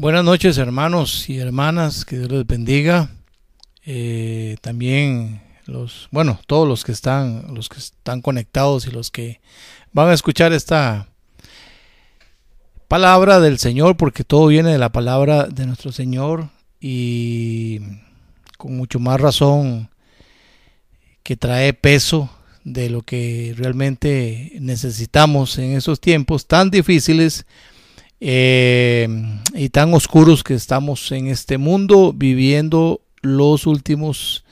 Buenas noches hermanos y hermanas, que Dios les bendiga. Eh, también los, bueno, todos los que están, los que están conectados y los que van a escuchar esta palabra del Señor, porque todo viene de la palabra de nuestro Señor y con mucho más razón que trae peso de lo que realmente necesitamos en esos tiempos tan difíciles eh, y tan oscuros que estamos en este mundo viviendo los últimos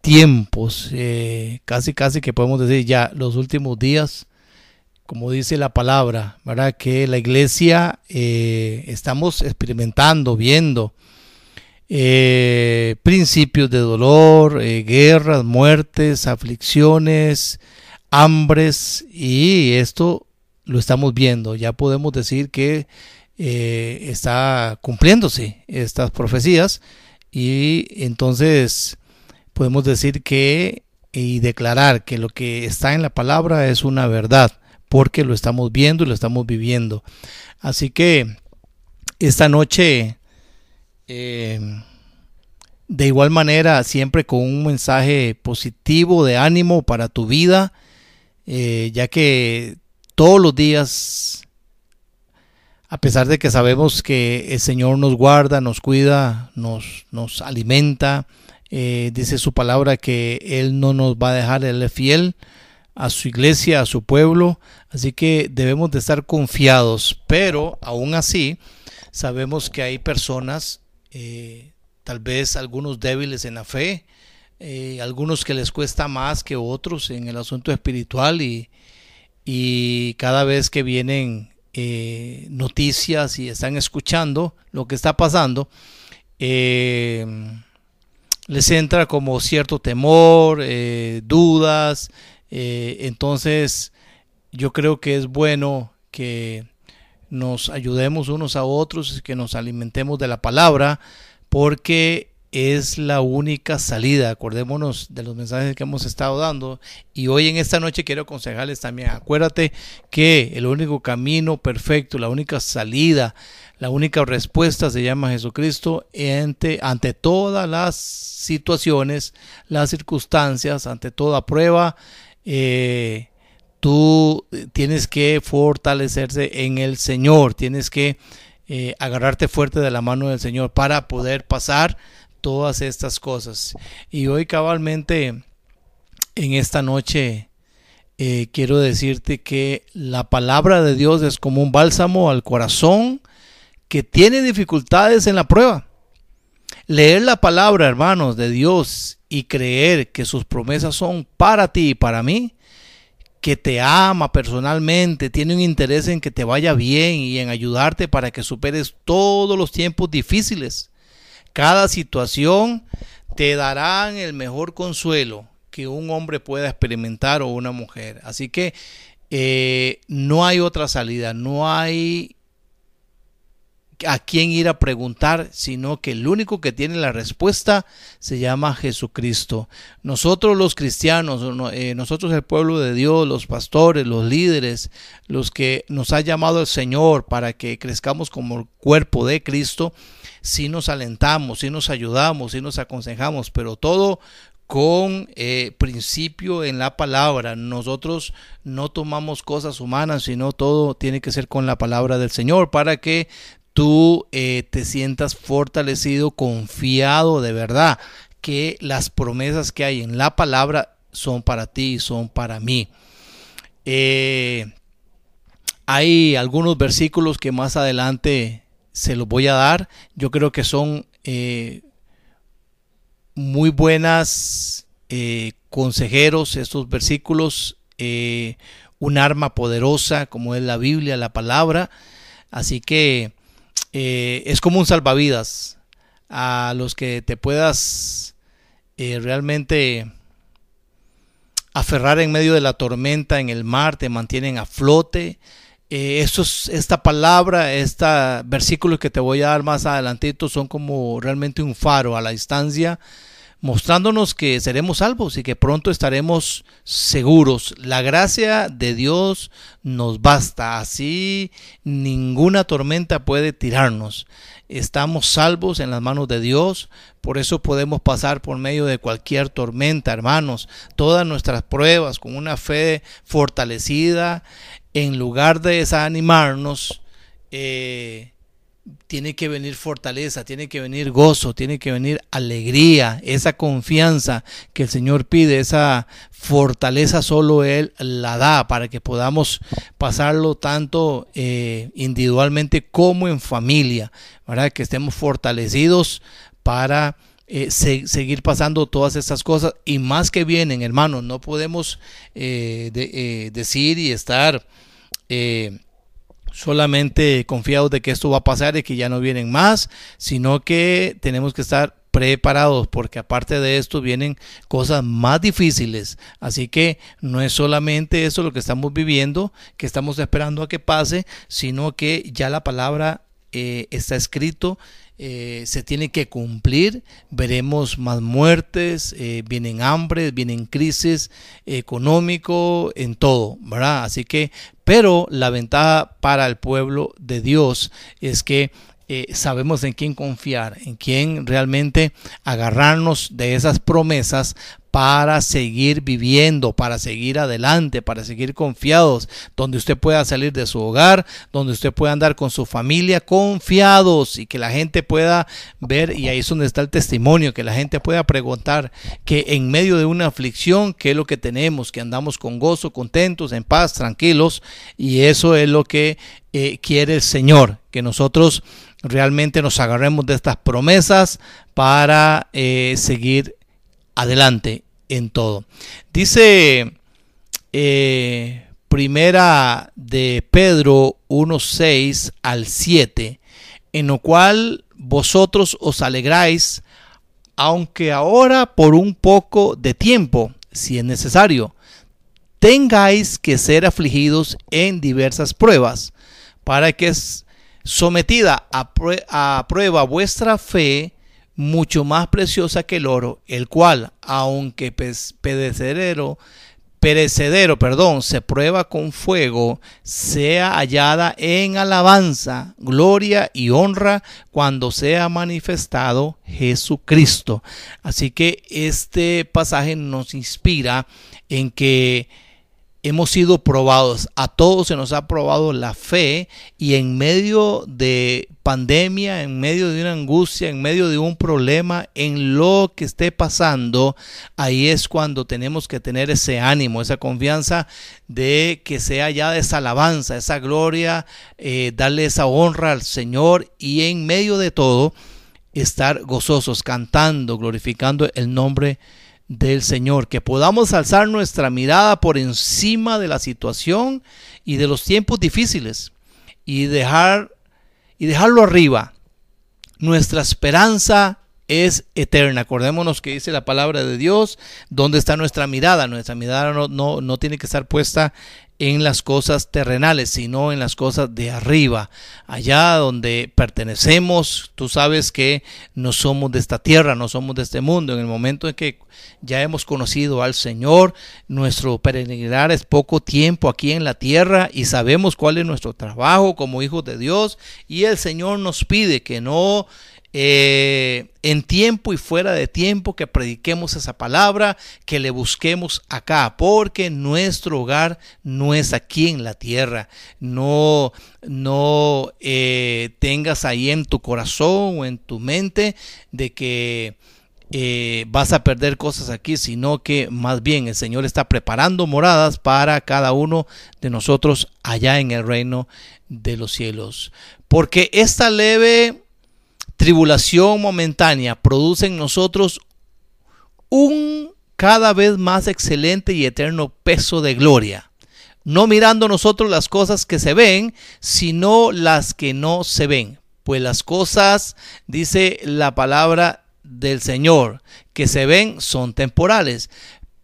tiempos, eh, casi casi que podemos decir ya los últimos días, como dice la palabra, ¿verdad? Que la iglesia eh, estamos experimentando, viendo principios de dolor, guerras, muertes, aflicciones, hambres, y esto lo estamos viendo, ya podemos decir que eh, está cumpliéndose estas profecías y entonces podemos decir que y declarar que lo que está en la palabra es una verdad porque lo estamos viendo y lo estamos viviendo. Así que esta noche, eh, de igual manera, siempre con un mensaje positivo de ánimo para tu vida, eh, ya que todos los días, a pesar de que sabemos que el Señor nos guarda, nos cuida, nos, nos alimenta, eh, dice su palabra que Él no nos va a dejar, Él fiel a su iglesia, a su pueblo, así que debemos de estar confiados, pero aún así sabemos que hay personas, eh, tal vez algunos débiles en la fe, eh, algunos que les cuesta más que otros en el asunto espiritual y, y cada vez que vienen eh, noticias y están escuchando lo que está pasando, eh, les entra como cierto temor, eh, dudas, entonces yo creo que es bueno que nos ayudemos unos a otros, que nos alimentemos de la palabra, porque es la única salida. Acordémonos de los mensajes que hemos estado dando. Y hoy en esta noche quiero aconsejarles también, acuérdate que el único camino perfecto, la única salida, la única respuesta se llama Jesucristo ante, ante todas las situaciones, las circunstancias, ante toda prueba. Eh, tú tienes que fortalecerse en el Señor, tienes que eh, agarrarte fuerte de la mano del Señor para poder pasar todas estas cosas. Y hoy cabalmente, en esta noche, eh, quiero decirte que la palabra de Dios es como un bálsamo al corazón que tiene dificultades en la prueba. Leer la palabra, hermanos, de Dios y creer que sus promesas son para ti y para mí, que te ama personalmente, tiene un interés en que te vaya bien y en ayudarte para que superes todos los tiempos difíciles cada situación te darán el mejor consuelo que un hombre pueda experimentar o una mujer. Así que eh, no hay otra salida, no hay a quién ir a preguntar, sino que el único que tiene la respuesta se llama Jesucristo. Nosotros los cristianos, eh, nosotros el pueblo de Dios, los pastores, los líderes, los que nos ha llamado el Señor para que crezcamos como el cuerpo de Cristo, si nos alentamos, si nos ayudamos, si nos aconsejamos, pero todo con eh, principio en la palabra. Nosotros no tomamos cosas humanas, sino todo tiene que ser con la palabra del Señor para que tú eh, te sientas fortalecido, confiado de verdad que las promesas que hay en la palabra son para ti, son para mí. Eh, hay algunos versículos que más adelante se los voy a dar. Yo creo que son eh, muy buenas consejeros estos versículos, un arma poderosa como es la Biblia, la palabra. Así que es como un salvavidas a los que te puedas realmente aferrar en medio de la tormenta en el mar, te mantienen a flote, eh, esta palabra, este versículo que te voy a dar más adelantito son como realmente un faro a la distancia, mostrándonos que seremos salvos y que pronto estaremos seguros. La gracia de Dios nos basta, así ninguna tormenta puede tirarnos. Estamos salvos en las manos de Dios, por eso podemos pasar por medio de cualquier tormenta, hermanos, todas nuestras pruebas con una fe fortalecida, en lugar de desanimarnos, eh, tiene que venir fortaleza, tiene que venir gozo, tiene que venir alegría, esa confianza que el Señor pide, esa fortaleza solo Él la da para que podamos pasarlo tanto eh, individualmente como en familia, ¿verdad? Que estemos fortalecidos para eh, seguir pasando todas estas cosas y más que vienen, hermanos, no podemos eh, decir y estar solamente confiados de que esto va a pasar y que ya no vienen más, sino que tenemos que estar preparados porque aparte de esto vienen cosas más difíciles. Así que no es solamente eso lo que estamos viviendo que estamos esperando a que pase sino que ya la palabra eh, está escrito eh, se tiene que cumplir, veremos más muertes, eh, vienen hambre, vienen crisis económico, en todo, ¿verdad? Así que, pero la ventaja para el pueblo de Dios es que eh, sabemos en quién confiar, en quién realmente agarrarnos de esas promesas para seguir viviendo, para seguir adelante, para seguir confiados, donde usted pueda salir de su hogar, donde usted pueda andar con su familia confiados y que la gente pueda ver, y ahí es donde está el testimonio, que la gente pueda preguntar que en medio de una aflicción, qué es lo que tenemos, que andamos con gozo, contentos, en paz, tranquilos, y eso es lo que eh, quiere el Señor, que nosotros realmente nos agarremos de estas promesas para eh, seguir adelante en todo. Dice eh, primera de Pedro 1.6 al 7, en lo cual vosotros os alegráis, aunque ahora por un poco de tiempo, si es necesario, tengáis que ser afligidos en diversas pruebas, para que sometida a, prueba vuestra fe, mucho más preciosa que el oro, el cual, aunque perecedero, perecedero, perdón, se prueba con fuego, sea hallada en alabanza, gloria y honra cuando sea manifestado Jesucristo. Así que este pasaje nos inspira en que hemos sido probados, a todos se nos ha probado la fe y en medio de pandemia, en medio de una angustia, en medio de un problema, en lo que esté pasando, ahí es cuando tenemos que tener ese ánimo, esa confianza de que sea ya esa alabanza, esa gloria, eh, darle esa honra al Señor y en medio de todo estar gozosos, cantando, glorificando el nombre de del Señor, que podamos alzar nuestra mirada por encima de la situación y de los tiempos difíciles y dejar y dejarlo arriba. Nuestra esperanza es eterna. Acordémonos que dice la palabra de Dios, ¿dónde está nuestra mirada? Nuestra mirada no, no, no tiene que estar puesta en las cosas terrenales, sino en las cosas de arriba, allá donde pertenecemos. Tú sabes que no somos de esta tierra, no somos de este mundo. En el momento en que ya hemos conocido al Señor, nuestro peregrinar es poco tiempo aquí en la tierra y sabemos cuál es nuestro trabajo como hijos de Dios y el Señor nos pide que no eh, en tiempo y fuera de tiempo que prediquemos esa palabra, que le busquemos acá, porque nuestro hogar no es aquí en la tierra. No, no eh, tengas ahí en tu corazón o en tu mente de que eh, vas a perder cosas aquí, sino que más bien el Señor está preparando moradas para cada uno de nosotros allá en el reino de los cielos. Porque esta leve tribulación momentánea produce en nosotros un cada vez más excelente y eterno peso de gloria, no mirando nosotros las cosas que se ven, sino las que no se ven. Pues las cosas, dice la palabra del Señor, que se ven son temporales,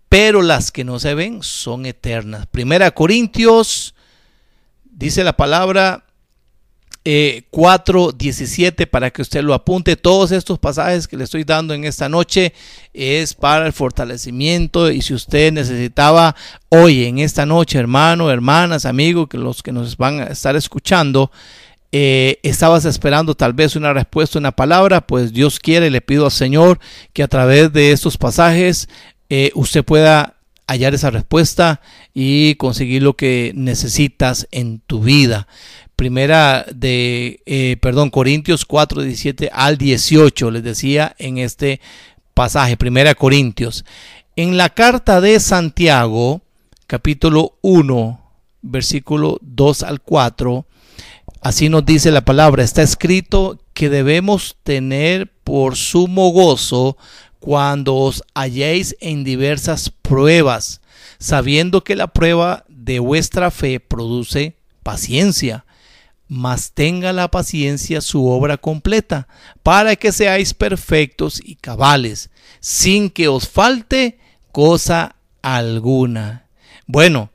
pero las que no se ven son eternas. Primera Corintios, dice la palabra 4.17 eh, para que usted lo apunte. Todos estos pasajes que le estoy dando en esta noche es para el fortalecimiento y si usted necesitaba hoy, en esta noche, hermano, hermanas, amigos, que los que nos van a estar escuchando, eh, estabas esperando tal vez una respuesta, una palabra, pues Dios quiere, le pido al Señor que a través de estos pasajes eh, usted pueda hallar esa respuesta y conseguir lo que necesitas en tu vida. Primera de, eh, perdón, Corintios 4, 17 al 18, les decía en este pasaje, Primera Corintios. En la carta de Santiago, capítulo 1, versículo 2 al 4, así nos dice la palabra, está escrito que debemos tener por sumo gozo cuando os halléis en diversas pruebas, sabiendo que la prueba de vuestra fe produce paciencia mas tenga la paciencia su obra completa, para que seáis perfectos y cabales, sin que os falte cosa alguna. Bueno,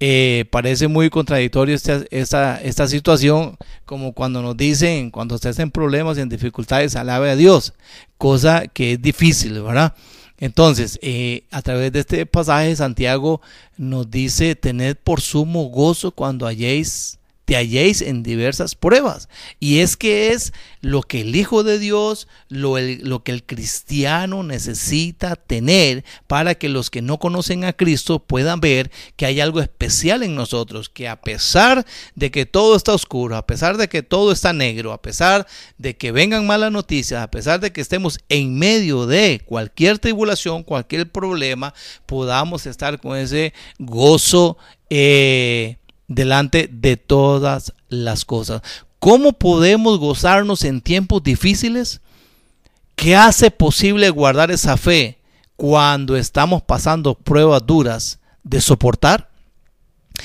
eh, parece muy contradictorio esta, esta, situación, como cuando nos dicen, cuando estés en problemas y en dificultades, alabe a Dios, cosa que es difícil, ¿verdad? Entonces, eh, a través de este pasaje, Santiago nos dice, tened por sumo gozo cuando halléis te halléis en diversas pruebas. Y es que es lo que el Hijo de Dios, lo, lo, que el cristiano necesita tener para que los que no conocen a Cristo puedan ver que hay algo especial en nosotros, que a pesar de que todo está oscuro, a pesar de que todo está negro, a pesar de que vengan malas noticias, a pesar de que estemos en medio de cualquier tribulación, cualquier problema, podamos estar con ese gozo. Eh, delante de todas las cosas. ¿Cómo podemos gozarnos en tiempos difíciles? ¿Qué hace posible guardar esa fe cuando estamos pasando pruebas duras de soportar?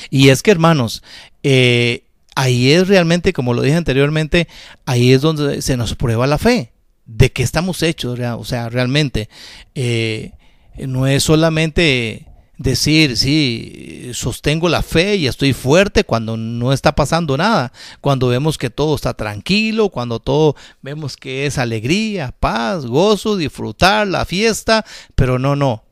Y es que, hermanos, eh, ahí es realmente, como lo dije anteriormente, ahí es donde se nos prueba la fe, de que estamos hechos, o sea, realmente. Eh, no es solamente decir, sí, sostengo la fe y estoy fuerte cuando no está pasando nada, cuando vemos que todo está tranquilo, cuando todo vemos que es alegría, paz, gozo, disfrutar la fiesta, pero no, no.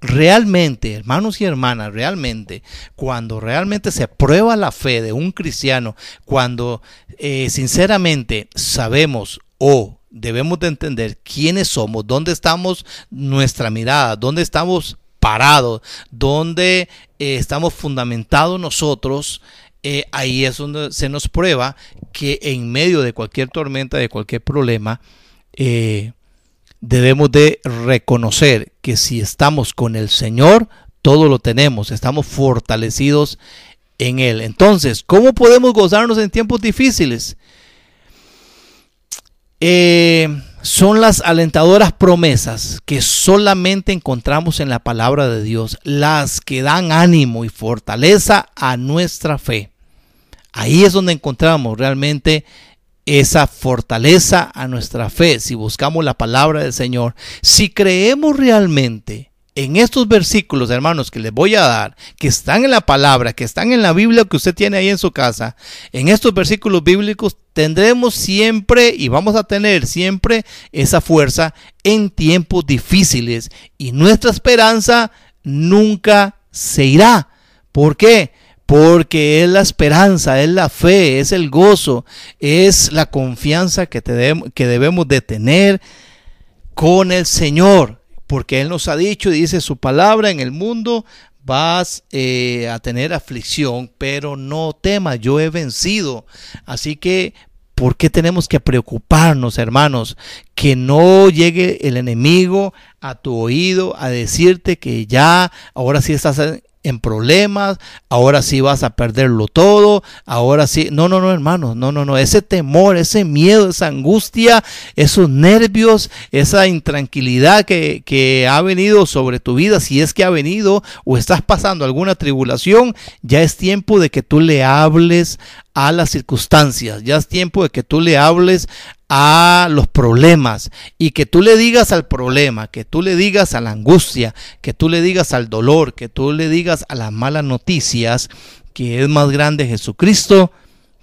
Realmente, hermanos y hermanas, realmente, cuando realmente se prueba la fe de un cristiano, cuando eh, sinceramente sabemos o debemos de entender quiénes somos, dónde estamos nuestra mirada, dónde estamos parado, donde eh, estamos fundamentados nosotros, eh, ahí es donde se nos prueba que en medio de cualquier tormenta, de cualquier problema, eh, debemos de reconocer que si estamos con el Señor, todo lo tenemos, estamos fortalecidos en Él. Entonces, ¿cómo podemos gozarnos en tiempos difíciles? Eh, son las alentadoras promesas que solamente encontramos en la palabra de Dios, las que dan ánimo y fortaleza a nuestra fe. Ahí es donde encontramos realmente esa fortaleza a nuestra fe, si buscamos la palabra del Señor, si creemos realmente en estos versículos, hermanos, que les voy a dar, que están en la palabra, que están en la Biblia que usted tiene ahí en su casa, en estos versículos bíblicos tendremos siempre y vamos a tener siempre esa fuerza en tiempos difíciles y nuestra esperanza nunca se irá. ¿Por qué? Porque es la esperanza, es la fe, es el gozo, es la confianza que, que debemos de tener con el Señor porque Él nos ha dicho dice su palabra en el mundo vas eh, a tener aflicción, pero no temas, yo he vencido. Así que, ¿por qué tenemos que preocuparnos, hermanos? Que no llegue el enemigo a tu oído a decirte que ya, ahora sí estás en problemas, ahora sí vas a perderlo todo, ahora sí, no, no, no, hermano, no, no, no, ese temor, ese miedo, esa angustia, esos nervios, esa intranquilidad que ha venido sobre tu vida, si es que ha venido o estás pasando alguna tribulación, ya es tiempo de que tú le hables a las circunstancias, ya es tiempo de que tú le hables a los problemas y que tú le digas al problema, que tú le digas a la angustia, que tú le digas al dolor, que tú le digas a las malas noticias que es más grande Jesucristo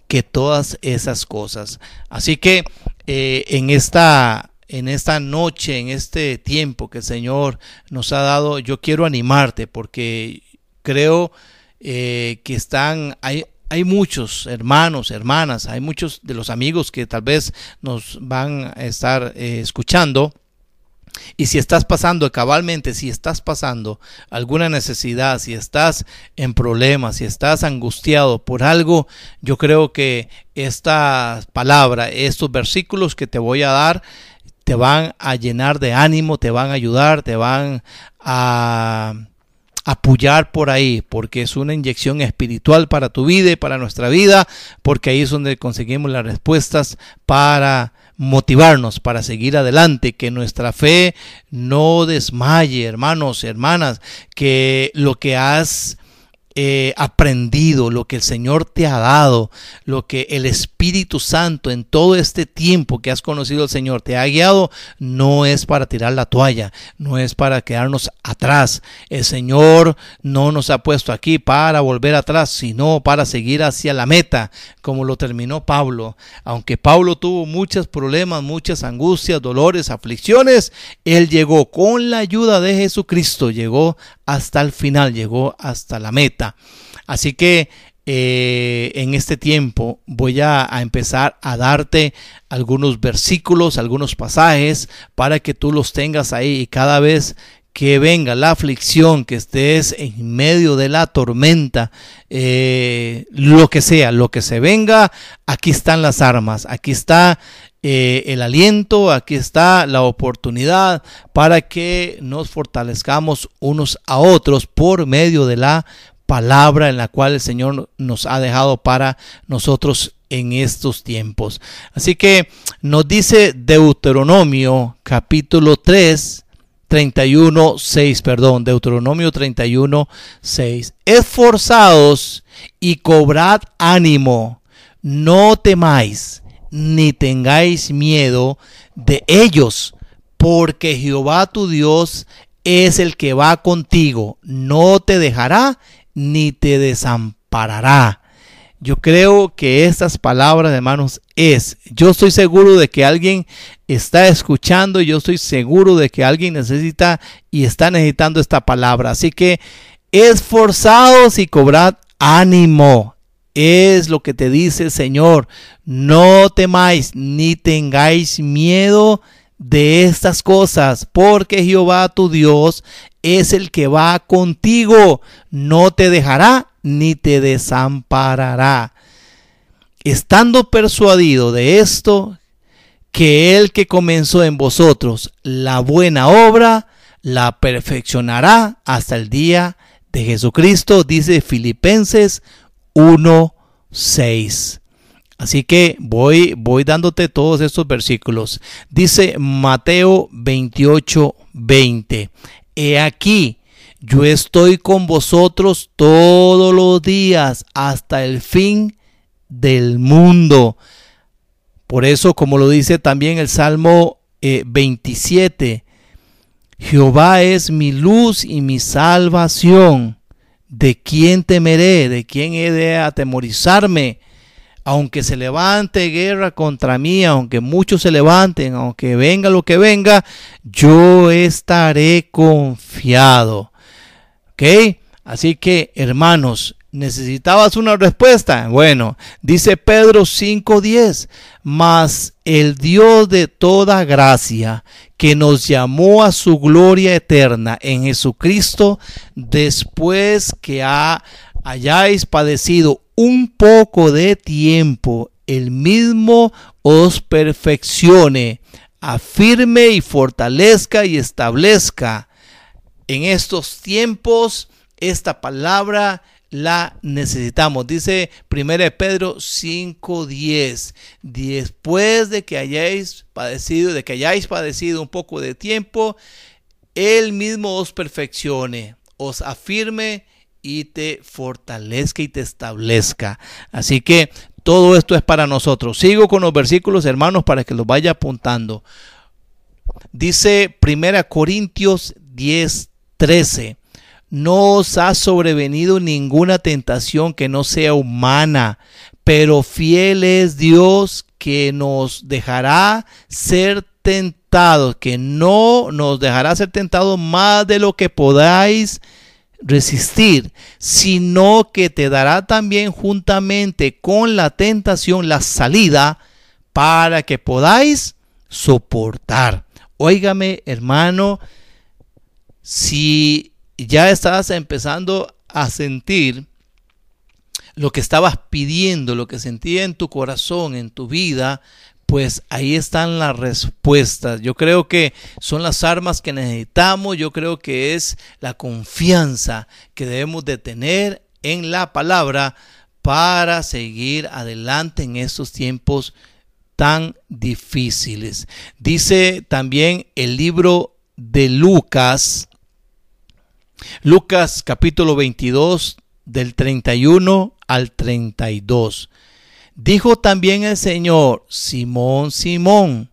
que todas esas cosas. Así que eh, en esta en esta noche, en este tiempo que el Señor nos ha dado, yo quiero animarte porque creo eh, que están, hay, hay muchos hermanos, hermanas, hay muchos de los amigos que tal vez nos van a estar eh, escuchando. Y si estás pasando cabalmente, si estás pasando alguna necesidad, si estás en problemas, si estás angustiado por algo, yo creo que esta palabra, estos versículos que te voy a dar, te van a llenar de ánimo, te van a ayudar, te van a apoyar por ahí, porque es una inyección espiritual para tu vida y para nuestra vida, porque ahí es donde conseguimos las respuestas para motivarnos para seguir adelante, que nuestra fe no desmaye, hermanos, hermanas, que lo que has eh, aprendido, lo que el Señor te ha dado, lo que el Espíritu Santo en todo este tiempo que has conocido al Señor te ha guiado, no es para tirar la toalla, no es para quedarnos atrás. El Señor no nos ha puesto aquí para volver atrás, sino para seguir hacia la meta, como lo terminó Pablo. Aunque Pablo tuvo muchos problemas, muchas angustias, dolores, aflicciones, él llegó con la ayuda de Jesucristo, llegó hasta el final, llegó hasta la meta. Así que eh, en este tiempo voy a, empezar a darte algunos versículos, algunos pasajes para que tú los tengas ahí y cada vez que venga la aflicción, que estés en medio de la tormenta, eh, lo que sea, lo que se venga, aquí están las armas, aquí está eh, el aliento, aquí está la oportunidad para que nos fortalezcamos unos a otros por medio de la palabra en la cual el Señor nos ha dejado para nosotros en estos tiempos. Así que nos dice Deuteronomio capítulo 3, 31, 6, perdón, Deuteronomio 31, 6. Esforzados y cobrad ánimo, no temáis ni tengáis miedo de ellos, porque Jehová tu Dios es el que va contigo, no te dejará ni te desamparará. Yo creo que estas palabras, hermanos, es, yo estoy seguro de que alguien está escuchando, yo estoy seguro de que alguien necesita y está necesitando esta palabra. Así que esforzados y cobrad ánimo es lo que te dice el Señor. No temáis ni tengáis miedo de estas cosas, porque Jehová tu Dios es el que va contigo, no te dejará ni te desamparará. Estando persuadido de esto, que el que comenzó en vosotros la buena obra, la perfeccionará hasta el día de Jesucristo, dice Filipenses 1.6. Así que voy, voy dándote todos estos versículos. Dice Mateo 28.20. He aquí, yo estoy con vosotros todos los días hasta el fin del mundo. Por eso, como lo dice también el Salmo 27, eh, Jehová es mi luz y mi salvación. ¿De quién temeré? ¿De quién he de atemorizarme? Aunque se levante guerra contra mí, aunque muchos se levanten, aunque venga lo que venga, yo estaré confiado. ¿Ok? Así que, hermanos, ¿necesitabas una respuesta? Bueno, dice Pedro 5:10, mas el Dios de toda gracia, que nos llamó a su gloria eterna en Jesucristo, después que hayáis padecido un poco de tiempo, el mismo os perfeccione, afirme y fortalezca y establezca. En estos tiempos, esta palabra la necesitamos. Dice 1 Pedro 5:10. Después de que hayáis padecido, de que hayáis padecido un poco de tiempo, él mismo os perfeccione, os afirme y te fortalezca y te establezca. Así que todo esto es para nosotros. Sigo con los versículos, hermanos, para que los vaya apuntando. Dice 1 Corintios 10, 13 no os ha sobrevenido ninguna tentación que no sea humana, pero fiel es Dios que nos dejará ser tentados, que no nos dejará ser tentados más de lo que podáis resistir, sino que te dará también juntamente con la tentación la salida para que podáis soportar. Óigame, hermano, si ya estás empezando a sentir lo que estabas pidiendo, lo que sentía en tu corazón, en tu vida, pues ahí están las respuestas. Yo creo que son las armas que necesitamos, yo creo que es la confianza que debemos de tener en la palabra para seguir adelante en estos tiempos tan difíciles. Dice también el libro de Lucas, Lucas capítulo 22 del 31 al 32. Dijo también el Señor, Simón, Simón,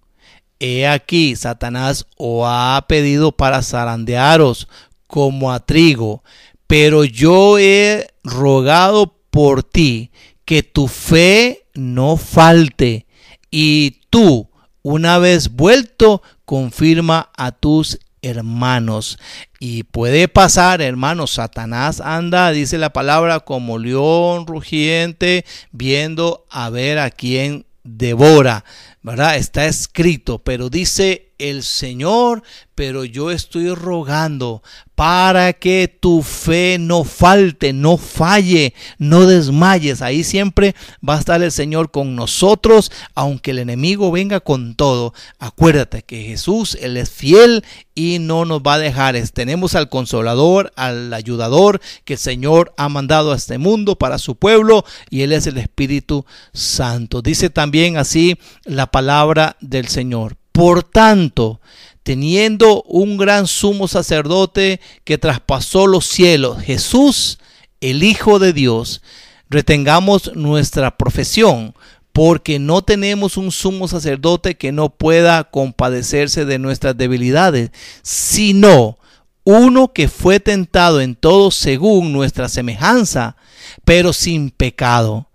he aquí, Satanás os ha pedido para zarandearos como a trigo, pero yo he rogado por ti que tu fe no falte, y tú, una vez vuelto, confirma a tus hermanos. Y puede pasar, hermanos, Satanás anda, dice la palabra, como león rugiente, viendo a ver a quién devora. ¿Verdad? Está escrito, pero dice el Señor, pero yo estoy rogando para que tu fe no falte, no falle, no desmayes. Ahí siempre va a estar el Señor con nosotros, aunque el enemigo venga con todo. Acuérdate que Jesús, Él es fiel y no nos va a dejar. Tenemos al consolador, al ayudador que el Señor ha mandado a este mundo para su pueblo y Él es el Espíritu Santo. Dice también así la palabra del Señor. Por tanto, teniendo un gran sumo sacerdote que traspasó los cielos, Jesús, el Hijo de Dios, retengamos nuestra profesión, porque no tenemos un sumo sacerdote que no pueda compadecerse de nuestras debilidades, sino uno que fue tentado en todo según nuestra semejanza, pero sin pecado.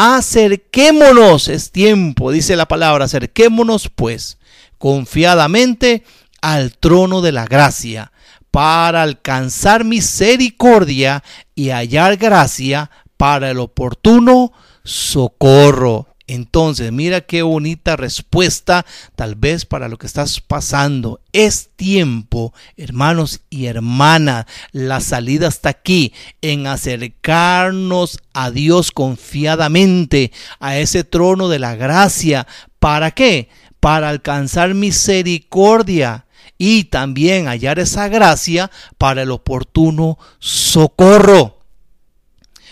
Acerquémonos, es tiempo, dice la palabra, acerquémonos pues confiadamente al trono de la gracia para alcanzar misericordia y hallar gracia para el oportuno socorro. Entonces, mira qué bonita respuesta tal vez para lo que estás pasando. Es tiempo, hermanos y hermanas, la salida está aquí, en acercarnos a Dios confiadamente, a ese trono de la gracia. ¿Para qué? Para alcanzar misericordia y también hallar esa gracia para el oportuno socorro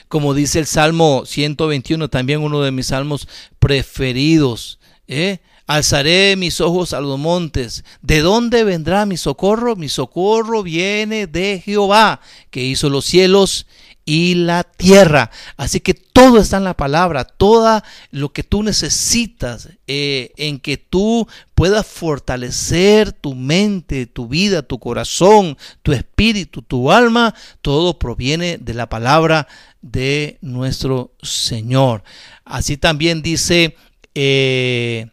como dice el Salmo 121, también uno de mis salmos preferidos. ¿eh? Alzaré mis ojos a los montes. ¿De dónde vendrá mi socorro? Mi socorro viene de Jehová, que hizo los cielos y la tierra. Así que todo está en la palabra, todo lo que tú necesitas eh, en que tú puedas fortalecer tu mente, tu vida, tu corazón, tu espíritu, tu alma, todo proviene de la palabra de nuestro Señor. Así también dice eh,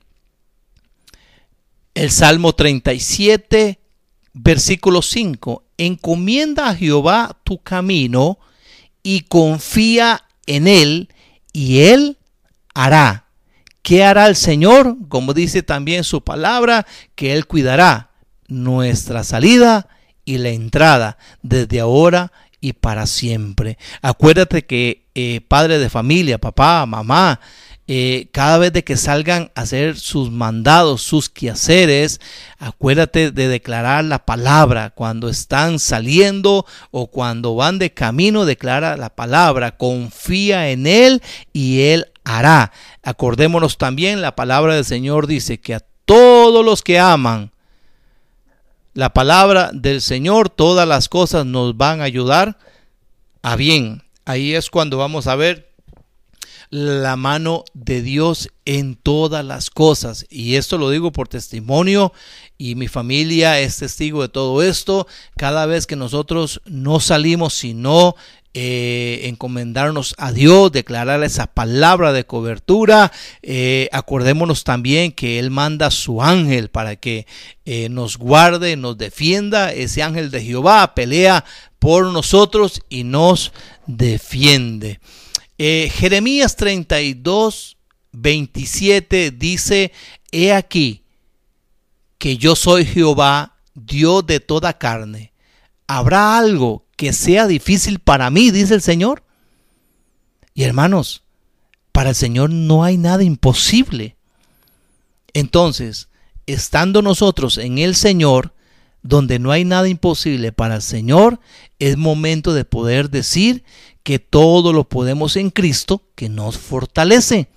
el Salmo 37, versículo 5, encomienda a Jehová tu camino y confía en él y él hará. ¿Qué hará el Señor? Como dice también su palabra, que Él cuidará nuestra salida y la entrada desde ahora y para siempre. Acuérdate que eh, padre de familia, papá, mamá, eh, cada vez de que salgan a hacer sus mandados, sus quehaceres, acuérdate de declarar la palabra. Cuando están saliendo o cuando van de camino, declara la palabra. Confía en Él y Él hará. Acordémonos también, la palabra del Señor dice que a todos los que aman la palabra del Señor, todas las cosas nos van a ayudar a bien. Ahí es cuando vamos a ver la mano de Dios en todas las cosas. Y esto lo digo por testimonio y mi familia es testigo de todo esto. Cada vez que nosotros no salimos, sino eh, encomendarnos a Dios, declarar esa palabra de cobertura. Eh, acordémonos también que Él manda a su ángel para que eh, nos guarde, nos defienda. Ese ángel de Jehová pelea por nosotros y nos defiende. Jeremías 32, 27 dice, He aquí que yo soy Jehová, Dios de toda carne. ¿Habrá algo que sea difícil para mí, dice el Señor. Y hermanos, para el Señor no hay nada imposible. Entonces, estando nosotros en el Señor, donde no hay nada imposible para el Señor, es momento de poder decir que todo lo podemos en Cristo que nos fortalece.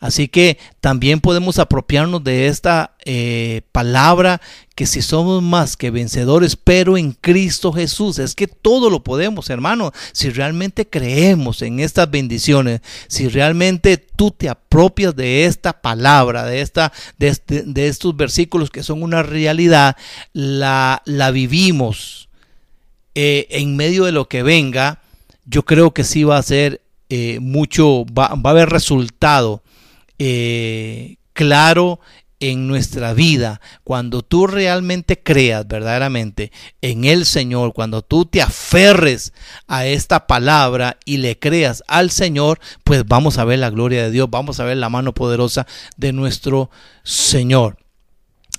Así que también podemos apropiarnos de esta eh, palabra que si somos más que vencedores, pero en Cristo Jesús, es que todo lo podemos, hermano, si realmente creemos en estas bendiciones, si realmente tú te apropias de esta palabra, de, esta, de, este, estos versículos que son una realidad, la, la vivimos eh, en medio de lo que venga, yo creo que sí va a ser eh, mucho, va, va, a haber resultado eh, claro en nuestra vida, cuando tú realmente creas verdaderamente en el Señor, cuando tú te aferres a esta palabra y le creas al Señor, pues vamos a ver la gloria de Dios, vamos a ver la mano poderosa de nuestro Señor.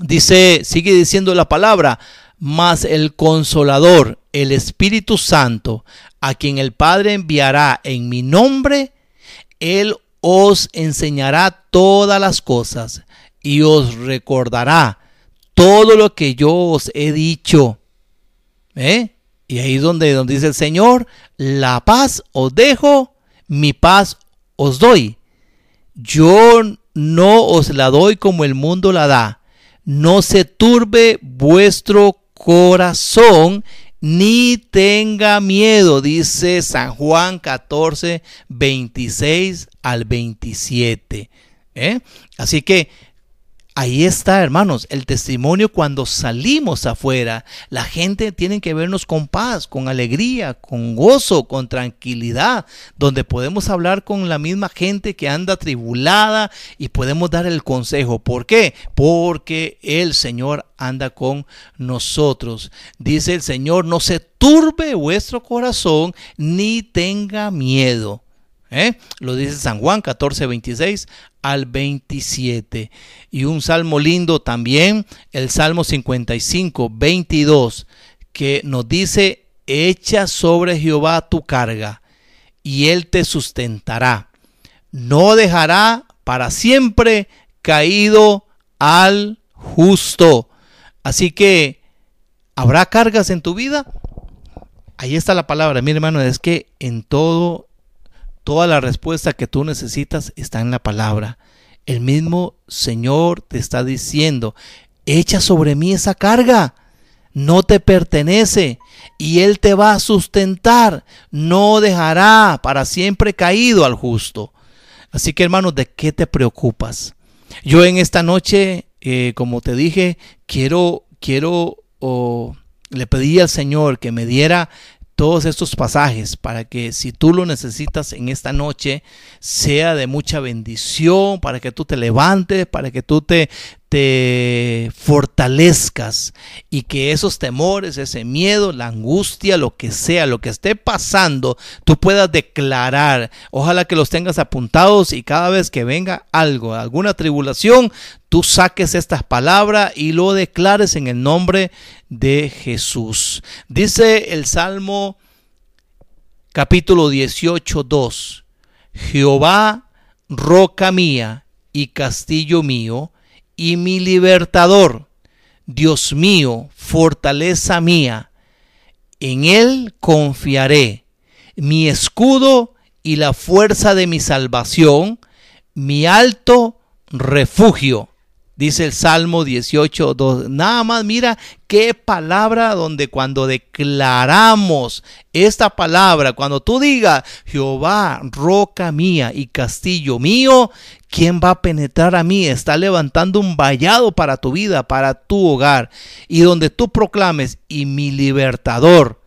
Dice, sigue diciendo la palabra, mas el consolador, el Espíritu Santo, a quien el Padre enviará en mi nombre, él os enseñará todas las cosas y os recordará todo lo que yo os he dicho. ¿Eh? Y ahí es donde, donde dice el Señor, la paz os dejo, mi paz os doy. Yo no os la doy como el mundo la da. No se turbe vuestro corazón ni tenga miedo, dice San Juan 14, 26 al 27. ¿eh? Así que Ahí está, hermanos, el testimonio cuando salimos afuera. La gente tiene que vernos con paz, con alegría, con gozo, con tranquilidad, donde podemos hablar con la misma gente que anda tribulada y podemos dar el consejo. ¿Por qué? Porque el Señor anda con nosotros. Dice el Señor, no se turbe vuestro corazón ni tenga miedo. ¿Eh? Lo dice San Juan 14, 26 al 27. Y un salmo lindo también, el Salmo 55, 22, que nos dice, echa sobre Jehová tu carga, y él te sustentará. No dejará para siempre caído al justo. Así que, ¿habrá cargas en tu vida? Ahí está la palabra, mi hermano, es que en todo Toda la respuesta que tú necesitas está en la palabra. El mismo Señor te está diciendo, echa sobre mí esa carga, no te pertenece y Él te va a sustentar, no dejará para siempre caído al justo. Así que hermanos, ¿de qué te preocupas? Yo en esta noche, eh, como te dije, quiero, quiero, le pedí al Señor que me diera todos estos pasajes para que si tú lo necesitas en esta noche sea de mucha bendición, para que tú te levantes, para que tú te, te fortalezcas y que esos temores, ese miedo, la angustia, lo que sea, lo que esté pasando, tú puedas declarar. Ojalá que los tengas apuntados y cada vez que venga algo, alguna tribulación, tú saques estas palabras y lo declares en el nombre de Jesús. Dice el Salmo capítulo 18, 2. Jehová, roca mía y castillo mío, y mi libertador, Dios mío, fortaleza mía, en Él confiaré, mi escudo y la fuerza de mi salvación, mi alto refugio dice el Salmo 18, 2. Nada más mira qué palabra donde cuando declaramos esta palabra, cuando tú digas, Jehová, roca mía y castillo mío, ¿quién va a penetrar a mí? Está levantando un vallado para tu vida, para tu hogar. Y donde tú proclames, y mi libertador,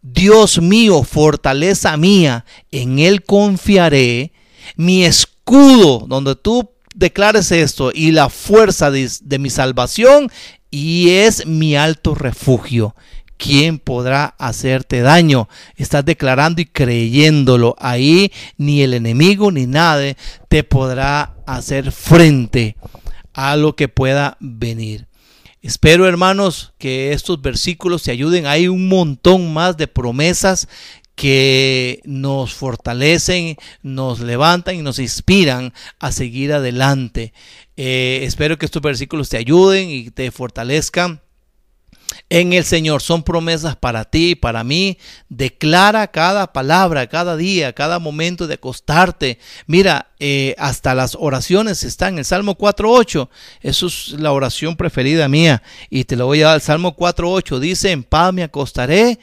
Dios mío, fortaleza mía, en Él confiaré, mi escudo, donde tú declares esto, y la fuerza de, de mi salvación, y es mi alto refugio. ¿quién podrá hacerte daño? Estás declarando y creyéndolo. Ahí ni el enemigo ni nadie te podrá hacer frente a lo que pueda venir. Espero hermanos que estos versículos te ayuden. Hay un montón más de promesas que nos fortalecen, nos levantan y nos inspiran a seguir adelante. Eh, espero que estos versículos te ayuden y te fortalezcan en el Señor. Son promesas para ti y para mí. Declara cada palabra, cada día, cada momento de acostarte. Mira, eh, hasta las oraciones están en el Salmo 4.8. Eso es la oración preferida mía. Y te lo voy a dar. El Salmo 4.8 dice, en paz me acostaré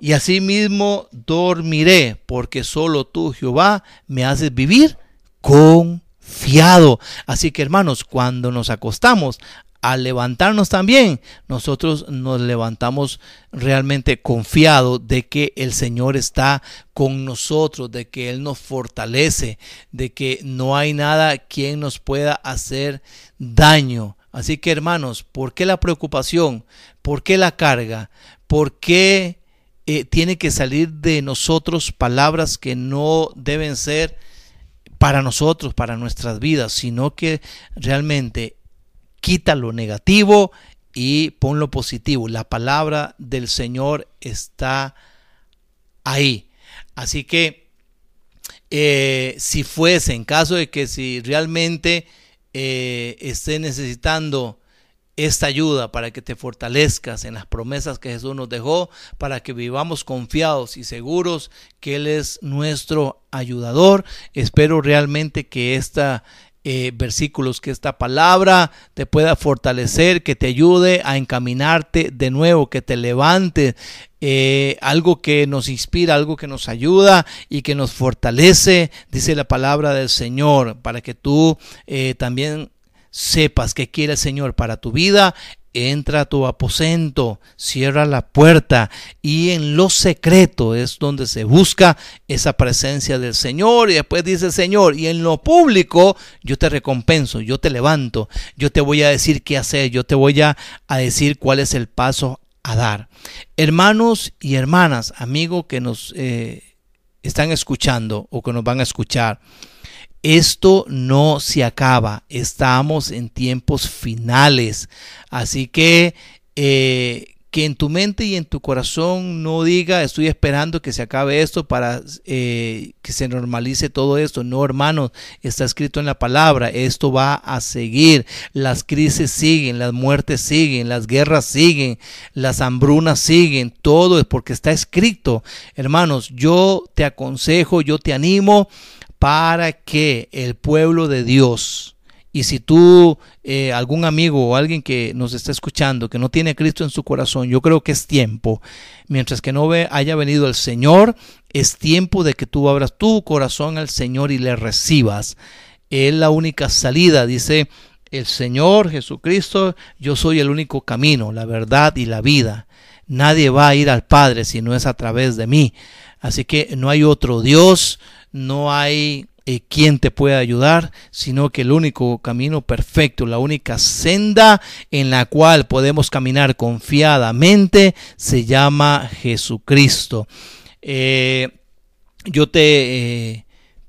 y asimismo dormiré, porque solo tú, Jehová, me haces vivir confiado. Así que hermanos, cuando nos acostamos, al levantarnos también, nosotros nos levantamos realmente confiados de que el Señor está con nosotros, de que Él nos fortalece, de que no hay nada quien nos pueda hacer daño. Así que hermanos, ¿por qué la preocupación? ¿Por qué la carga? ¿Por qué eh, tiene que salir de nosotros palabras que no deben ser para nosotros, para nuestras vidas, sino que realmente quita lo negativo y pon lo positivo. La palabra del Señor está ahí. Así que eh, si fuese, en caso de que si realmente eh, esté necesitando esta ayuda para que te fortalezcas en las promesas que Jesús nos dejó, para que vivamos confiados y seguros que Él es nuestro ayudador. Espero realmente que esta, eh, versículos, que esta palabra te pueda fortalecer, que te ayude a encaminarte de nuevo, que te levante, eh, algo que nos inspira, algo que nos ayuda y que nos fortalece, dice la palabra del Señor, para que tú eh, también sepas que quiere el Señor para tu vida entra a tu aposento, cierra la puerta y en lo secreto es donde se busca esa presencia del Señor y después dice el Señor y en lo público yo te recompenso, yo te levanto, yo te voy a decir qué hacer, yo te voy a, decir cuál es el paso a dar. Hermanos y hermanas, amigos que nos eh, están escuchando o que nos van a escuchar, esto no se acaba, estamos en tiempos finales. Así que eh, que en tu mente y en tu corazón no diga estoy esperando que se acabe esto para eh, que se normalice todo esto. No, hermanos, está escrito en la palabra, esto va a seguir. Las crisis siguen, las muertes siguen, las guerras siguen, las hambrunas siguen, todo es porque está escrito. Hermanos, yo te aconsejo, yo te animo para que el pueblo de Dios, y si tú, eh, algún amigo o alguien que nos está escuchando, que no tiene Cristo en su corazón, yo creo que es tiempo, mientras que no haya venido el Señor, es tiempo de que tú abras tu corazón al Señor y le recibas. Es la única salida, dice el Señor Jesucristo, yo soy el único camino, la verdad y la vida. Nadie va a ir al Padre si no es a través de mí. Así que no hay otro Dios, no hay eh, quien te pueda ayudar, sino que el único camino perfecto, la única senda en la cual podemos caminar confiadamente se llama Jesucristo. Eh, yo te, eh,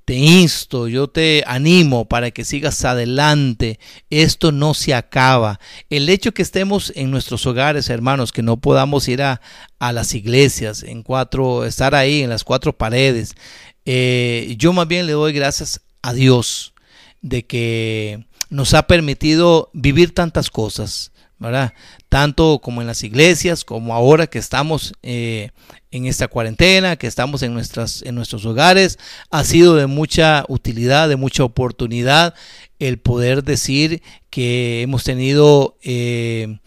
te insto, yo te animo para que sigas adelante. Esto no se acaba. El hecho que estemos en nuestros hogares, hermanos, que no podamos ir a, las iglesias, en cuatro, estar ahí en las cuatro paredes, eh, yo más bien le doy gracias a Dios de que nos ha permitido vivir tantas cosas, ¿verdad? Tanto como en las iglesias, como ahora que estamos eh, en esta cuarentena, que estamos en, nuestras, en nuestros hogares, ha sido de mucha utilidad, de mucha oportunidad el poder decir que hemos tenido eh,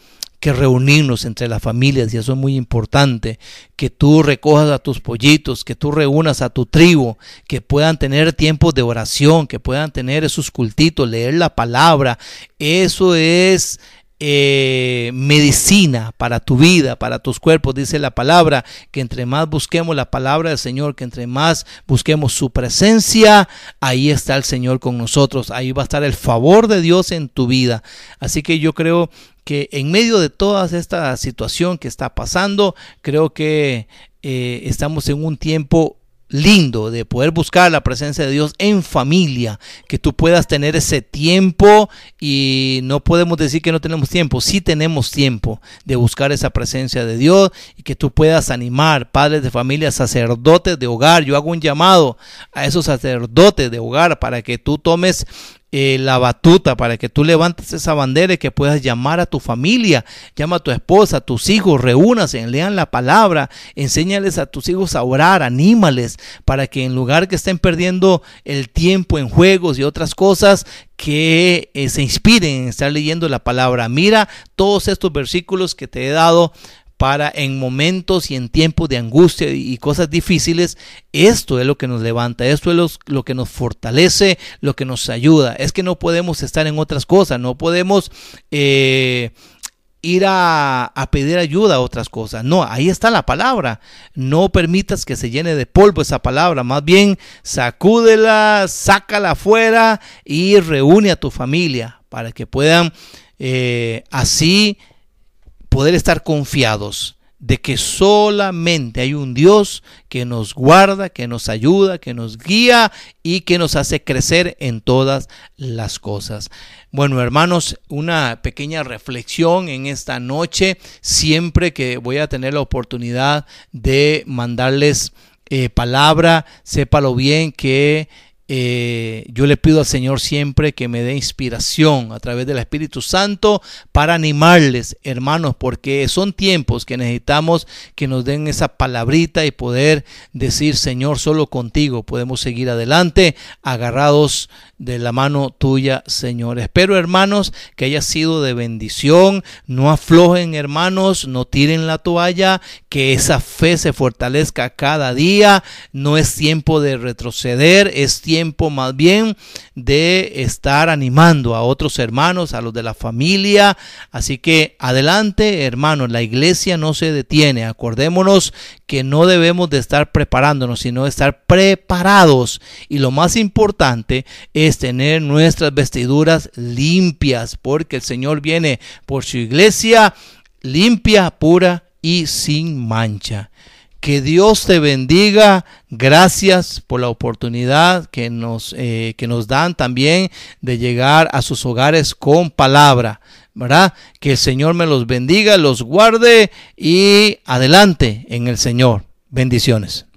que reunirnos entre las familias y eso es muy importante, que tú recojas a tus pollitos, que tú reúnas a tu tribu, que puedan tener tiempos de oración, que puedan tener esos cultitos, leer la palabra, eso es eh, medicina para tu vida, para tus cuerpos, dice la palabra, que entre más busquemos la palabra del Señor, que entre más busquemos su presencia, ahí está el Señor con nosotros, ahí va a estar el favor de Dios en tu vida. Así que yo creo que en medio de toda esta situación que está pasando, creo que eh, estamos en un tiempo lindo de poder buscar la presencia de Dios en familia, que tú puedas tener ese tiempo y no podemos decir que no tenemos tiempo, sí tenemos tiempo de buscar esa presencia de Dios y que tú puedas animar padres de familia, sacerdotes de hogar. Yo hago un llamado a esos sacerdotes de hogar para que tú tomes eh, la batuta para que tú levantes esa bandera y que puedas llamar a tu familia, llama a tu esposa, a tus hijos, reúnanse, lean la palabra, enséñales a tus hijos a orar, anímales para que en lugar que estén perdiendo el tiempo en juegos y otras cosas, que eh, se inspiren en estar leyendo la palabra. Mira todos estos versículos que te he dado para en momentos y en tiempos de angustia y cosas difíciles, esto es lo que nos levanta, esto es lo, que nos fortalece, lo que nos ayuda. Es que no podemos estar en otras cosas, no podemos eh, ir a, pedir ayuda a otras cosas. No, ahí está la palabra. No permitas que se llene de polvo esa palabra. Más bien, sacúdela, sácala afuera y reúne a tu familia para que puedan eh, así poder estar confiados de que solamente hay un Dios que nos guarda, que nos ayuda, que nos guía y que nos hace crecer en todas las cosas. Bueno, hermanos, una pequeña reflexión en esta noche, siempre que voy a tener la oportunidad de mandarles eh, palabra, sépalo bien que eh, yo le pido al Señor siempre que me dé inspiración a través del Espíritu Santo para animarles, hermanos, porque son tiempos que necesitamos que nos den esa palabrita y poder decir, Señor, solo contigo podemos seguir adelante, agarrados de la mano tuya, Señor. Espero, hermanos, que haya sido de bendición. No aflojen, hermanos, no tiren la toalla, que esa fe se fortalezca cada día. No es tiempo de retroceder, es tiempo más bien de estar animando a otros hermanos, a los de la familia. Así que adelante, hermanos, la iglesia no se detiene. Acordémonos que no debemos de estar preparándonos, sino estar preparados. Y lo más importante es tener nuestras vestiduras limpias, porque el Señor viene por su iglesia limpia, pura y sin mancha. Que Dios te bendiga. Gracias por la oportunidad que nos, eh, que nos dan también de llegar a sus hogares con palabra. ¿Verdad? Que el Señor me los bendiga, los guarde y adelante en el Señor. Bendiciones.